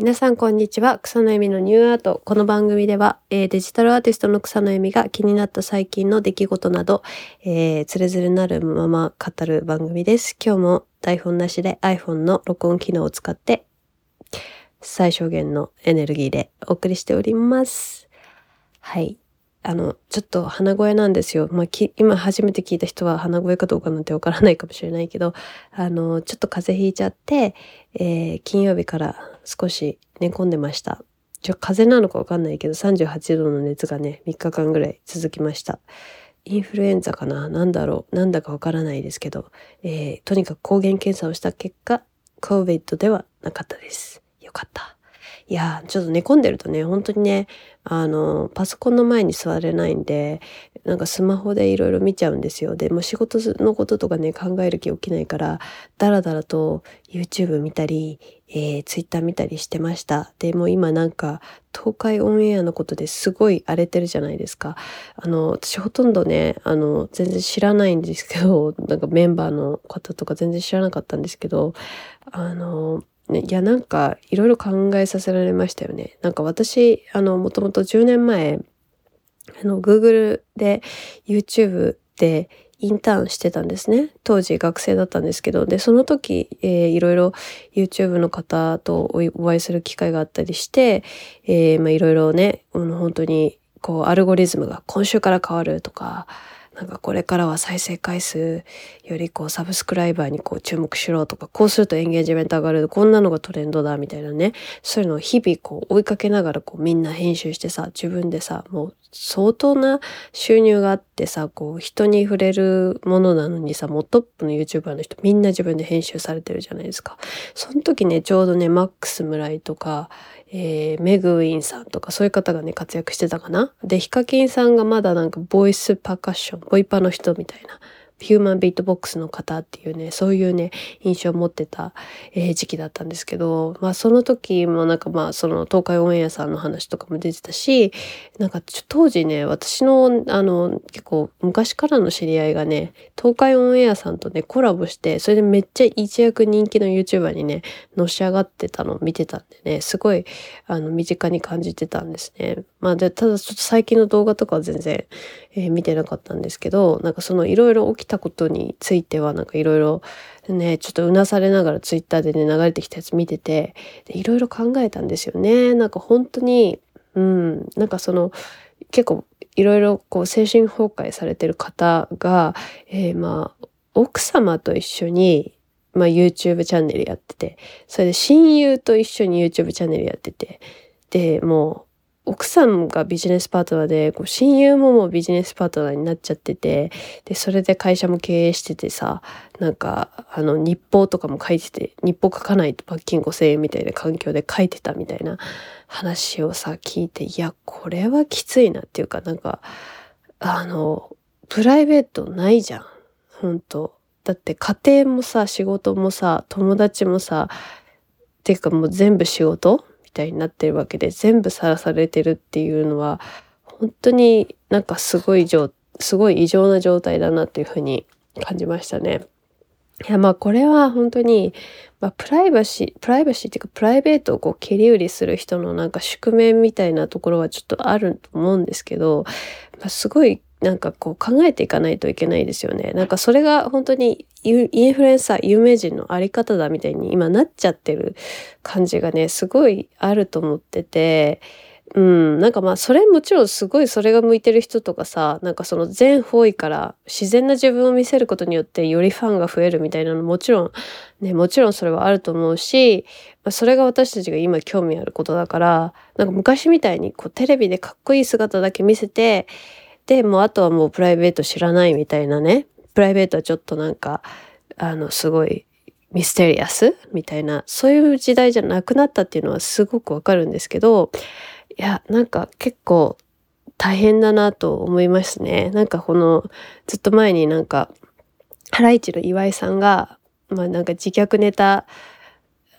皆さんこんにちは。草の恵美のニューアート。この番組では、えー、デジタルアーティストの草の恵美が気になった最近の出来事など、えー、つれづれなるまま語る番組です。今日も台本なしで iPhone の録音機能を使って、最小限のエネルギーでお送りしております。はい。あの、ちょっと鼻声なんですよ。まあ、今初めて聞いた人は鼻声かどうかなんてわからないかもしれないけど、あの、ちょっと風邪ひいちゃって、えー、金曜日から少し寝込んでました。ちょ、風邪なのかわかんないけど、38度の熱がね、3日間ぐらい続きました。インフルエンザかな？なんだろう？なんだかわからないですけど、えー、とにかく抗原検査をした結果、COVID ではなかったです。よかった。いや、ちょっと寝込んでるとね、本当にね、あの、パソコンの前に座れないんで、なんかスマホでいろいろ見ちゃうんですよ。で、もう仕事のこととかね、考える気起きないから、だらだらと YouTube 見たり、えー、Twitter 見たりしてました。で、も今なんか、東海オンエアのことですごい荒れてるじゃないですか。あの、私ほとんどね、あの、全然知らないんですけど、なんかメンバーの方とか全然知らなかったんですけど、あの、ね、いや、なんか、いろいろ考えさせられましたよね。なんか私、あの、もともと10年前、あの、Google で YouTube でインターンしてたんですね。当時学生だったんですけど、で、その時、えー、いろいろ YouTube の方とお会いする機会があったりして、えー、まあいろいろね、うん、本当に、こう、アルゴリズムが今週から変わるとか、なんかこれからは再生回数よりこうサブスクライバーにこう注目しろとか、こうするとエンゲージメント上がる、こんなのがトレンドだみたいなね。そういうのを日々こう追いかけながらこうみんな編集してさ、自分でさ、もう相当な収入があってさ、こう人に触れるものなのにさ、もうトップの YouTuber の人みんな自分で編集されてるじゃないですか。その時ね、ちょうどね、マックス村井とか、えー、メグウィンさんとかそういう方がね、活躍してたかな。で、ヒカキンさんがまだなんかボイスパーカッション、ボイパの人みたいなヒューマンビートボックスの方っていうね、そういうね、印象を持ってた、えー、時期だったんですけど、まあその時もなんかまあその東海オンエアさんの話とかも出てたし、なんか当時ね、私のあの結構昔からの知り合いがね、東海オンエアさんとね、コラボして、それでめっちゃ一躍人気の YouTuber にね、のし上がってたのを見てたんでね、すごいあの身近に感じてたんですね。まあで、ただちょっと最近の動画とかは全然、えー、見てなかったんですけど、なんかそのいろいろ起きたことについてはなんかいろいろね、ちょっとうなされながらツイッターでね、流れてきたやつ見てて、いろいろ考えたんですよね。なんか本当に、うん、なんかその、結構いろいろこう精神崩壊されてる方が、えー、まあ、奥様と一緒に、まあ YouTube チャンネルやってて、それで親友と一緒に YouTube チャンネルやってて、で、もう、奥さんがビジネスパートナーで、こう親友ももうビジネスパートナーになっちゃってて、で、それで会社も経営しててさ、なんか、あの、日報とかも書いてて、日報書かないと罰金5000円みたいな環境で書いてたみたいな話をさ、聞いて、いや、これはきついなっていうか、なんか、あの、プライベートないじゃん。本当だって家庭もさ、仕事もさ、友達もさ、ていうかもう全部仕事たいになってるわけで全部さらされてるっていうのは本当になんかすごいすごい異常な状態だなっていうふうに感じましたね。いやまあこれは本当に、まあ、プライバシー、プライバシーっていうかプライベートをこう切り売りする人のなんか宿命みたいなところはちょっとあると思うんですけど、まあ、すごいなんかこう考えていかないといけないですよね。なんかそれが本当にインフルエンサー、有名人のあり方だみたいに今なっちゃってる感じがね、すごいあると思ってて、うん、なんかまあそれもちろんすごいそれが向いてる人とかさ、なんかその全方位から自然な自分を見せることによってよりファンが増えるみたいなのもちろん、ね、もちろんそれはあると思うし、まあ、それが私たちが今興味あることだから、なんか昔みたいにこうテレビでかっこいい姿だけ見せて、で、もうあとはもうプライベート知らないみたいなね。プライベートはちょっとなんか、あの、すごいミステリアスみたいな、そういう時代じゃなくなったっていうのはすごくわかるんですけど、いや、なんか結構大変だなと思いますね。なんかこの、ずっと前になんか、ハライチの岩井さんが、まあなんか自虐ネタ、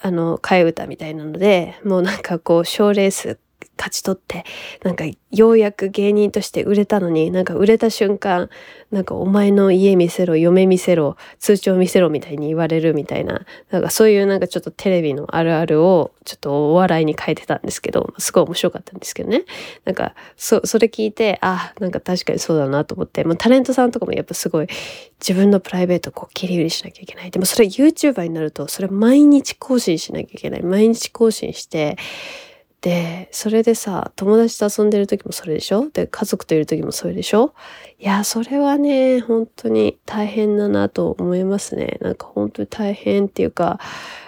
あの、替え歌みたいなので、もうなんかこう、賞レース勝ち取って、なんかようやく芸人として売れたのに、なんか売れた瞬間、なんかお前の家見せろ、嫁見せろ、通帳見せろみたいに言われるみたいな、なんかそういうなんかちょっとテレビのあるあるをちょっとお笑いに変えてたんですけど、すごい面白かったんですけどね。なんか、そ、それ聞いて、あ、なんか確かにそうだなと思って、まあタレントさんとかもやっぱすごい自分のプライベートをこう切り売りしなきゃいけない。でもそれ YouTuber になると、それ毎日更新しなきゃいけない。毎日更新して、で、それでさ、友達と遊んでる時もそれでしょ？で、家族といる時もそれでしょ？いや、それはね、本当に大変だなと思いますね。なんか本当に大変っていうか、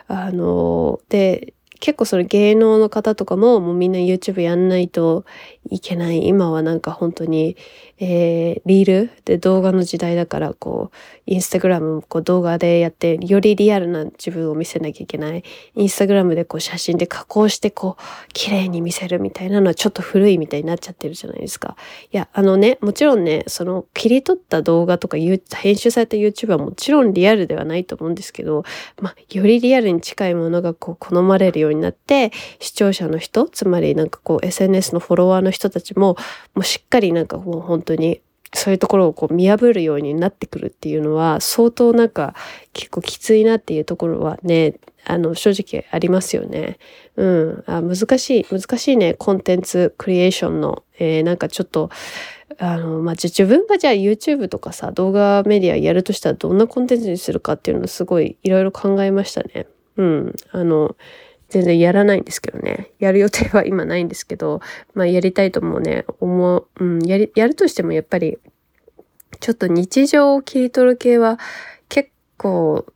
あの、で、結構それ芸能の方とかももうみんな YouTube やんないといけない。今はなんか本当に、えー、リールで動画の時代だからこう、インスタグラムもこう動画でやってよりリアルな自分を見せなきゃいけない。インスタグラムでこう写真で加工してこう、綺麗に見せるみたいなのはちょっと古いみたいになっちゃってるじゃないですか。いや、あのね、もちろんね、その切り取った動画とか編集された YouTube はもちろんリアルではないと思うんですけど、まあ、よりリアルに近いものがこう好まれるようようになって、視聴者の人、つまりなんかこう SNS のフォロワーの人たちも、もうしっかりなんかもう本当にそういうところをこう見破るようになってくるっていうのは相当なんか結構きついなっていうところはね、あの正直ありますよね。うん。あ難しい、難しいね、コンテンツクリエーションの、えー、なんかちょっと、あの、まあ、自分がじゃあ YouTube とかさ、動画メディアやるとしたらどんなコンテンツにするかっていうのをすごいいろいろ考えましたね。うん。あの、全然やらないんですけどね。やる予定は今ないんですけど、まあやりたいともね、思う、うん、やり、やるとしてもやっぱり、ちょっと日常を切り取る系は結構、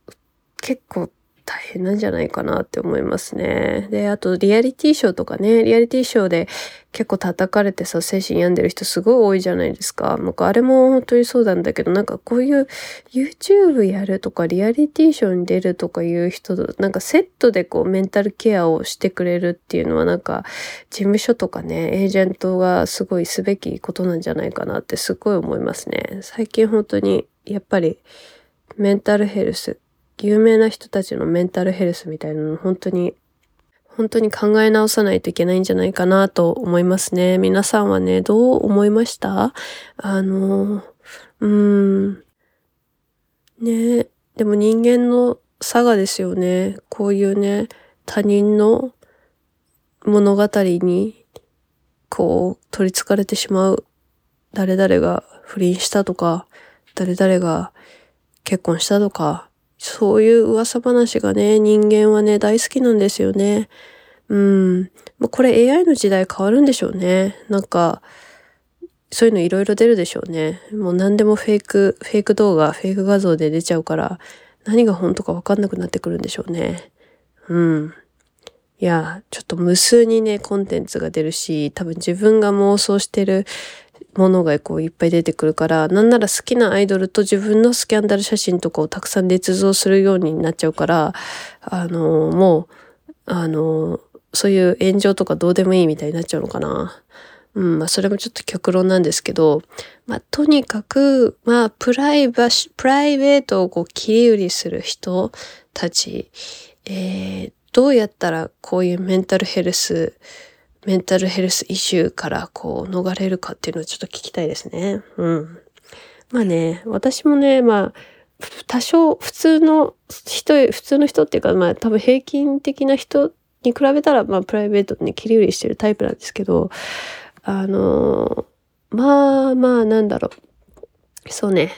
結構大変なんじゃないかなって思いますね。で、あとリアリティショーとかね、リアリティショーで結構叩かれてさ、精神病んでる人すごい多いじゃないですか。なんかあれも本当にそうなんだけど、なんかこういう YouTube やるとかリアリティショーに出るとかいう人と、なんかセットでこうメンタルケアをしてくれるっていうのはなんか事務所とかね、エージェントがすごいすべきことなんじゃないかなってすごい思いますね。最近本当にやっぱりメンタルヘルス有名な人たちのメンタルヘルスみたいなの本当に、本当に考え直さないといけないんじゃないかなと思いますね。皆さんはね、どう思いました？あの、うーん。ねでも人間の差がですよね。こういうね、他人の物語に、こう、取り憑かれてしまう。誰々が不倫したとか、誰々が結婚したとか、そういう噂話がね、人間はね、大好きなんですよね。うん。これ AI の時代変わるんでしょうね。なんか、そういうのいろいろ出るでしょうね。もう何でもフェイク、フェイク動画、フェイク画像で出ちゃうから、何が本当かわかんなくなってくるんでしょうね。うん。いや、ちょっと無数にね、コンテンツが出るし、多分自分が妄想してるものがこういっぱい出てくるから、なんなら好きなアイドルと自分のスキャンダル写真とかをたくさん捏造するようになっちゃうから、あの、もう、あの、そういう炎上とかどうでもいいみたいになっちゃうのかな。うん、まあそれもちょっと極論なんですけど、まあとにかく、まあプライバシ、プライベートをこう切り売りする人たち、えー、どうやったらこういうメンタルヘルス、メンタルヘルスイシューからこう逃れるかっていうのをちょっと聞きたいですね。うん。まあね、私もね、まあ、多少普通の人、普通の人っていうか、まあ多分平均的な人に比べたら、まあプライベートに切り売りしてるタイプなんですけど、あのまあまあなんだろう。そうね。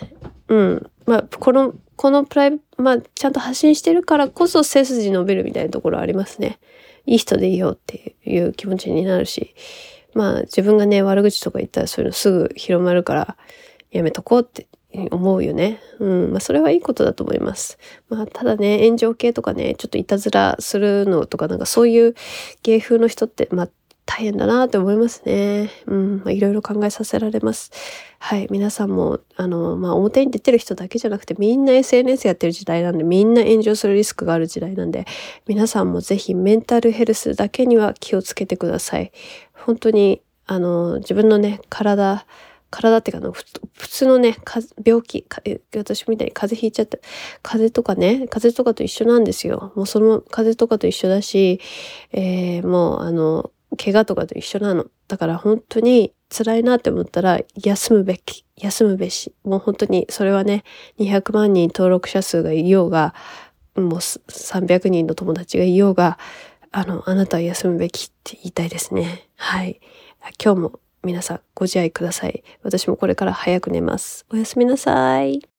うん。まあ、この、このプライ、まあ、ちゃんと発信してるからこそ背筋伸びるみたいなところありますね。いい人でいようっていう気持ちになるし、まあ自分がね、悪口とか言ったらそういうのすぐ広まるからやめとこうって思うよね。うん。まあそれはいいことだと思います。まあただね、炎上系とかね、ちょっといたずらするのとかなんかそういう芸風の人って、まあ大変だなって思いますね。うん。まあ、いろいろ考えさせられます。はい。皆さんも、あの、まあ、表に出てる人だけじゃなくて、みんな SNS やってる時代なんで、みんな炎上するリスクがある時代なんで、皆さんもぜひメンタルヘルスだけには気をつけてください。本当に、あの、自分のね、体、体っていうか普通のね、病気、私みたいに風邪ひいちゃった。風邪とかね、風邪とかと一緒なんですよ。もうその風邪とかと一緒だし、えー、もうあの、怪我とかと一緒なの。だから本当に辛いなって思ったら休むべき、休むべし。もう本当にそれはね、200万人登録者数がいようが、もう300人の友達がいようが、あの、あなたは休むべきって言いたいですね。はい。今日も皆さんご自愛ください。私もこれから早く寝ます。おやすみなさい。